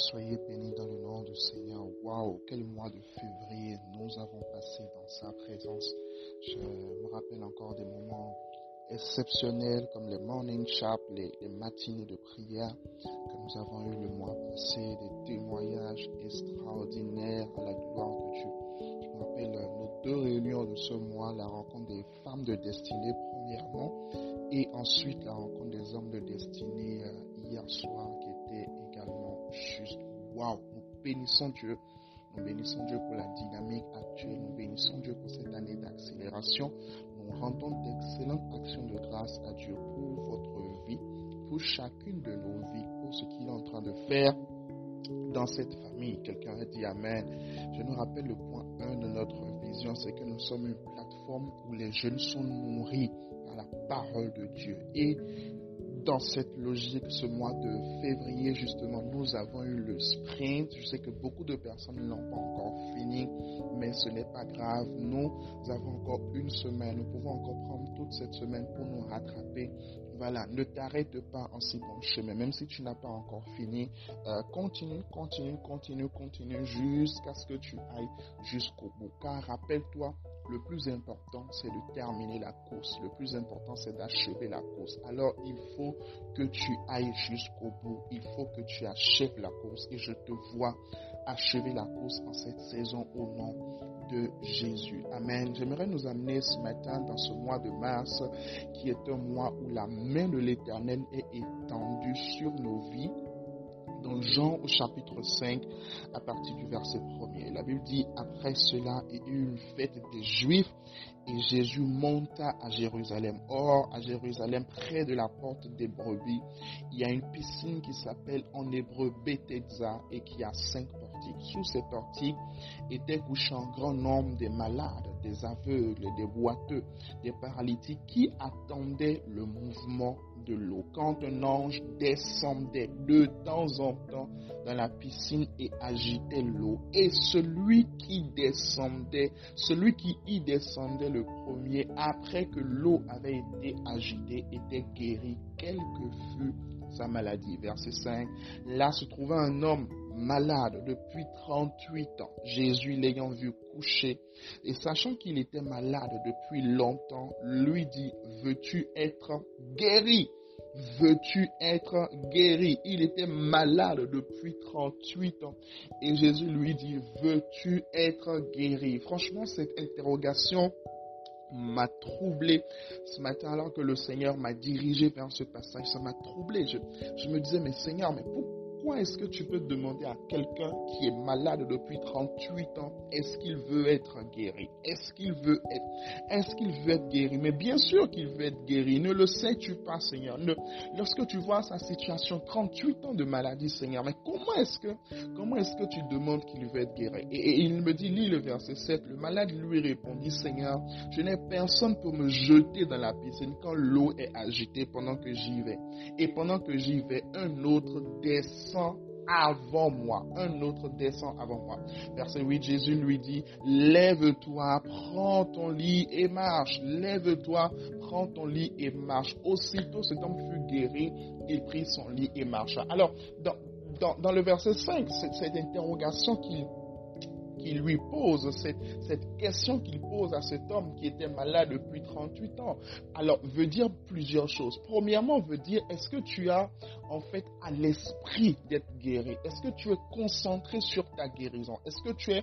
soyez bénis dans le nom du Seigneur. Waouh, quel mois de février nous avons passé dans sa présence. Je me rappelle encore des moments exceptionnels comme les morning chap, les, matinées de prière que nous avons eu le mois passé, des témoignages extraordinaires à la gloire de Dieu. Je me rappelle nos deux réunions de ce mois, la rencontre des femmes de destinée premièrement et ensuite la rencontre des hommes de destinée euh, hier soir qui était également juste waouh. Nous bénissons Dieu. Nous bénissons Dieu pour la dynamique actuelle. Nous bénissons Dieu pour cette année d'accélération. Nous rendons d'excellentes actions de grâce à Dieu pour votre vie, pour chacune de nos vies, pour ce qu'il est en train de faire dans cette famille. Quelqu'un a dit Amen. Je nous rappelle le point 1 de notre vision, c'est que nous sommes une plateforme où les jeunes sont nourris par la parole de Dieu. Et dans cette logique, ce mois de février, justement, nous avons eu le sprint. Je sais que beaucoup de personnes ne l'ont pas encore fini, mais ce n'est pas grave. Nous avons encore une semaine. Nous pouvons encore prendre toute cette semaine pour nous rattraper. Voilà, ne t'arrête pas en si bon chemin, même si tu n'as pas encore fini. Euh, continue, continue, continue, continue jusqu'à ce que tu ailles jusqu'au bout. Car rappelle-toi, le plus important, c'est de terminer la course. Le plus important, c'est d'achever la course. Alors, il faut que tu ailles jusqu'au bout. Il faut que tu achèves la course. Et je te vois achever la course en cette saison au nom Jésus. Amen. J'aimerais nous amener ce matin dans ce mois de mars, qui est un mois où la main de l'Éternel est étendue sur nos vies dans Jean au chapitre 5 à partir du verset 1er. La Bible dit, après cela, il y eut une fête des Juifs et Jésus monta à Jérusalem. Or, à Jérusalem, près de la porte des brebis, il y a une piscine qui s'appelle en hébreu Bethesda et qui a cinq portiques. Sous ces portiques étaient couchés un grand nombre de malades, des aveugles, des boiteux, des paralytiques qui attendaient le mouvement de l'eau. Quand un ange descendait de temps en temps dans la piscine et agitait l'eau, et celui qui descendait, celui qui y descendait le premier, après que l'eau avait été agitée, était guéri, quelle que fût sa maladie. Verset 5. Là se trouvait un homme malade depuis 38 ans. Jésus l'ayant vu coucher et sachant qu'il était malade depuis longtemps, lui dit, veux-tu être guéri? Veux-tu être guéri? Il était malade depuis 38 ans. Et Jésus lui dit, veux-tu être guéri? Franchement, cette interrogation m'a troublé ce matin alors que le Seigneur m'a dirigé vers ce passage. Ça m'a troublé. Je, je, me disais, mais Seigneur, mais pourquoi est-ce que tu peux demander à quelqu'un qui est malade depuis 38 ans, est-ce qu'il veut être guéri? Est-ce qu'il veut être Est-ce qu'il veut être guéri? Mais bien sûr qu'il veut être guéri. Ne le sais-tu pas, Seigneur? Ne, Lorsque tu vois sa situation, 38 ans de maladie, Seigneur, mais comment est-ce que comment est-ce que tu demandes qu'il veut être guéri? Et, et, il me dit, lis le verset 7, le malade lui répondit, Seigneur, je n'ai personne pour me jeter dans la piscine quand l'eau est agitée pendant que j'y vais. Et pendant que j'y vais, un autre descend avant moi. Un autre descend avant moi. Verset 8, Jésus lui dit, lève-toi, prends ton lit et marche. Lève-toi, prends ton lit et marche. Aussitôt cet homme fut guéri, il prit son lit et marcha. Alors, dans, le verset 5, cette, cette interrogation qu'il qui lui pose, cette, cette question qu'il pose à cet homme qui était malade depuis 38 ans, alors veut dire plusieurs choses. Premièrement, veut dire est-ce que tu as en fait à l'esprit d'être guéri? Est-ce que tu es concentré sur ta guérison? Est-ce que tu es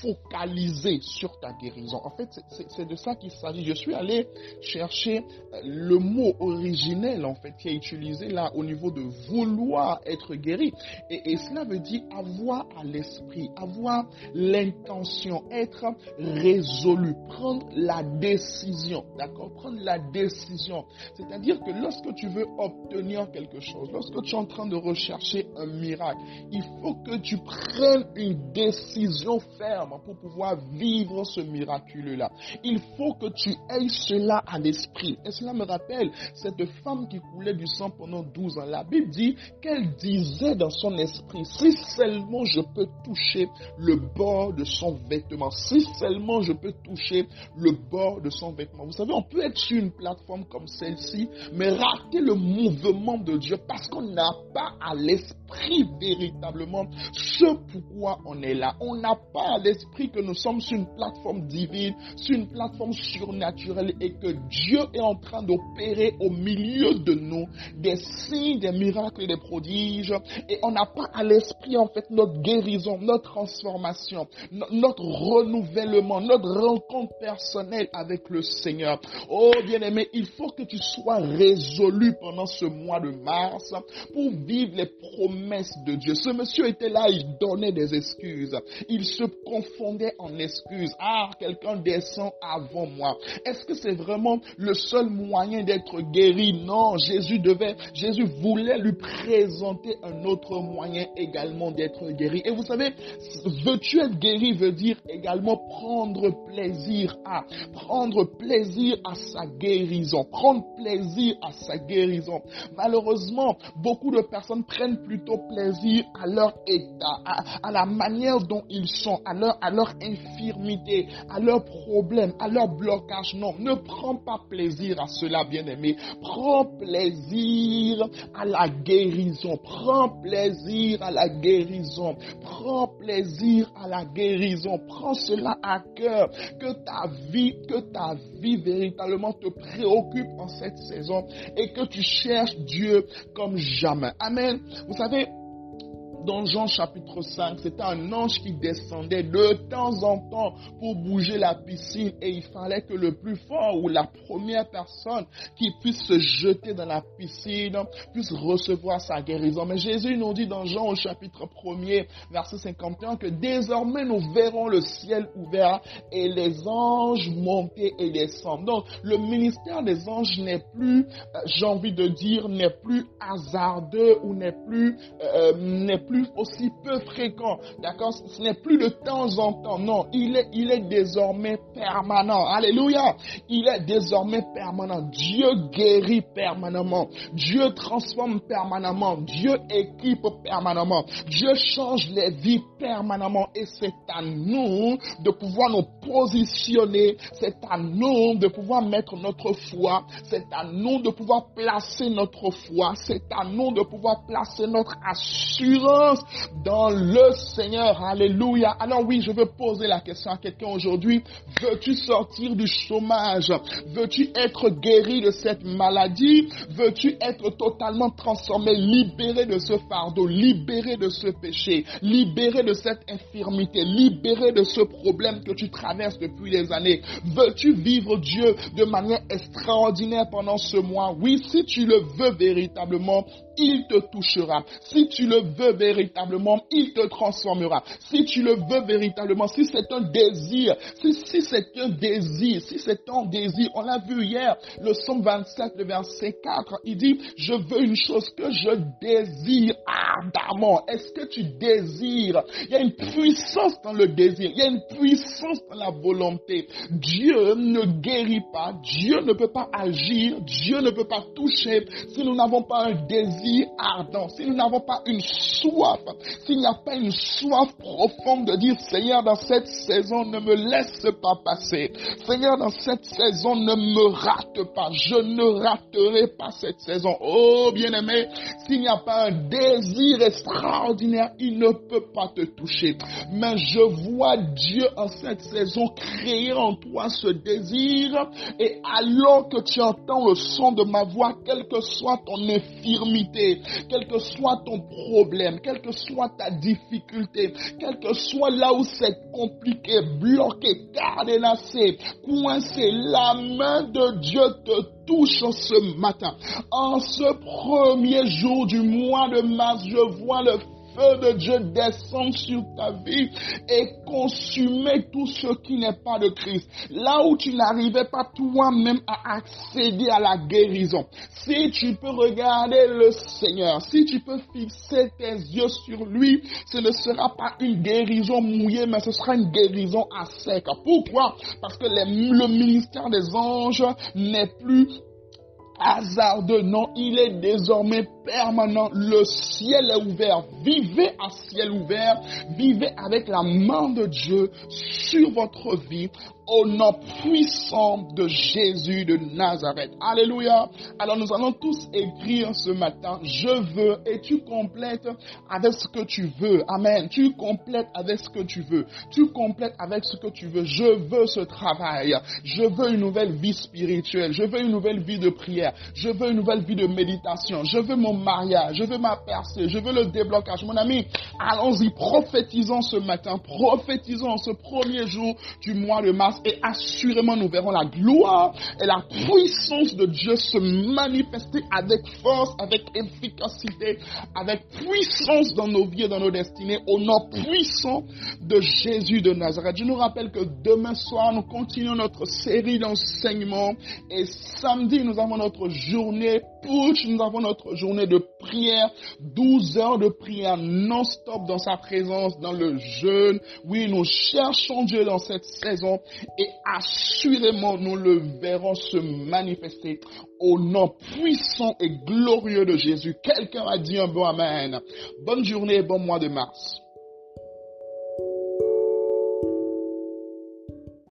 focalisé sur ta guérison? En fait, c'est de ça qu'il s'agit. Je suis allé chercher le mot originel en fait qui est utilisé là au niveau de vouloir être guéri. Et, et cela veut dire avoir à l'esprit, avoir l'intention, être résolu, prendre la décision, d'accord? Prendre la décision. C'est-à-dire que lorsque tu veux obtenir quelque chose, lorsque tu es en train de rechercher un miracle, il faut que tu prennes une décision ferme pour pouvoir vivre ce miraculeux-là. Il faut que tu aies cela à l'esprit. Et cela me rappelle cette femme qui coulait du sang pendant 12 ans. La Bible dit qu'elle disait dans son esprit, si seulement je peux toucher le bord de son vêtement. Si seulement je peux toucher le bord de son vêtement. Vous savez, on peut être sur une plateforme comme celle-ci, mais rater le mouvement de Dieu parce qu'on n'a pas à l'esprit véritablement ce pourquoi on est là. On n'a pas à l'esprit que nous sommes sur une plateforme divine, sur une plateforme surnaturelle et que Dieu est en train d'opérer au milieu de nous des signes, des miracles et des prodiges. Et on n'a pas à l'esprit en fait notre guérison, notre transformation, notre renouvellement, notre rencontre personnelle avec le Seigneur. Oh bien-aimé, il faut que tu sois résolu pendant ce mois de mars pour vivre les promesses de Dieu. Ce monsieur était là, il donnait des excuses. Il se confondait en excuses. Ah, quelqu'un descend avant moi. Est-ce que c'est vraiment le seul moyen d'être guéri? Non, Jésus devait, Jésus voulait lui présenter un autre moyen également d'être guéri. Et vous savez, veux-tu être guéri veut dire également prendre plaisir à, prendre plaisir à sa guérison, prendre plaisir à sa guérison. Malheureusement, beaucoup de personnes prennent plutôt plaisir à leur état, à, la manière dont ils sont, à leur, à leur infirmité, à leurs problèmes, à leur blocage. Non, ne prends pas plaisir à cela, bien-aimé. Prends plaisir à la guérison. Prends plaisir à la guérison. Prends plaisir à la guérison. Prends cela à cœur. Que ta vie, que ta vie véritablement te préoccupe en cette saison et que tu cherches Dieu comme jamais. Amen. Vous savez, dans Jean chapitre 5, c'était un ange qui descendait de temps en temps pour bouger la piscine et il fallait que le plus fort ou la première personne qui puisse se jeter dans la piscine puisse recevoir sa guérison. Mais Jésus nous dit dans Jean au chapitre 1er, verset 51, que désormais nous verrons le ciel ouvert et les anges monter et descendre. Donc le ministère des anges n'est plus, euh, j'ai envie de dire, n'est plus hasardeux ou n'est plus, euh, n'est plus aussi peu fréquent. D'accord Ce n'est plus de temps en temps. Non, il est, il est désormais permanent. Alléluia. Il est désormais permanent. Dieu guérit permanemment. Dieu transforme permanemment. Dieu équipe permanemment. Dieu change les vies permanemment. Et c'est à nous de pouvoir nous positionner. C'est à nous de pouvoir mettre notre foi. C'est à nous de pouvoir placer notre foi. C'est à nous de pouvoir placer notre assurance dans le Seigneur. Alléluia. Alors oui, je veux poser la question à quelqu'un aujourd'hui. Veux-tu sortir du chômage? Veux-tu être guéri de cette maladie? Veux-tu être totalement transformé, libéré de ce fardeau, libéré de ce péché, libéré de cette infirmité, libéré de ce problème que tu traverses depuis des années? Veux-tu vivre Dieu de manière extraordinaire pendant ce mois? Oui, si tu le veux véritablement, il te touchera. Si tu le veux véritablement, il te transformera. Si tu le veux véritablement, si c'est un désir, si, si c'est un désir, si c'est un désir, on l'a vu hier, le psaume 27, le verset 4, il dit, je veux une chose que je désire ardemment. Est-ce que tu désires? Il y a une puissance dans le désir, il y a une puissance dans la volonté. Dieu ne guérit pas, Dieu ne peut pas agir, Dieu ne peut pas toucher si nous n'avons pas un désir ardent, si nous n'avons pas une soif, s'il n'y a pas une soif profonde de dire, Seigneur, dans cette saison, ne me laisse pas passer. Seigneur, dans cette saison, ne me rate pas. Je ne raterai pas cette saison. Oh, bien-aimé, s'il n'y a pas un désir extraordinaire, il ne peut pas te toucher. Mais je vois Dieu en cette saison créer en toi ce désir et alors que tu entends le son de ma voix, quelle que soit ton infirmité, quel que soit ton problème, quelle que soit ta difficulté, quel que soit là où c'est compliqué, bloqué, cadenassé, coincé, la main de Dieu te touche ce matin. En ce premier jour du mois de mars, je vois le feu de Dieu descend sur ta vie et consumer tout ce qui n'est pas de Christ. Là où tu n'arrivais pas toi-même à accéder à la guérison. Si tu peux regarder le Seigneur, si tu peux fixer tes yeux sur lui, ce ne sera pas une guérison mouillée, mais ce sera une guérison à sec. Pourquoi? Parce que le ministère des anges n'est plus hasardeux. Non, il est désormais permanent. Le ciel est ouvert. Vivez à ciel ouvert. Vivez avec la main de Dieu sur votre vie au nom puissant de Jésus de Nazareth. Alléluia. Alors nous allons tous écrire ce matin, je veux, et tu complètes avec ce que tu veux. Amen. Tu complètes avec ce que tu veux. Tu complètes avec ce que tu veux. Je veux ce travail. Je veux une nouvelle vie spirituelle. Je veux une nouvelle vie de prière. Je veux une nouvelle vie de méditation. Je veux mon mariage. Je veux ma percée. Je veux le déblocage. Mon ami, allons-y, prophétisons ce matin. Prophétisons ce premier jour du mois de mars et assurément nous verrons la gloire et la puissance de Dieu se manifester avec force, avec efficacité, avec puissance dans nos vies et dans nos destinées au nom puissant de Jésus de Nazareth. Je nous rappelle que demain soir, nous continuons notre série d'enseignements et samedi, nous avons notre journée nous avons notre journée de prière, 12 heures de prière non-stop dans sa présence, dans le jeûne. Oui, nous cherchons Dieu dans cette saison et assurément nous le verrons se manifester au nom puissant et glorieux de Jésus. Quelqu'un a dit un bon Amen. Bonne journée et bon mois de mars.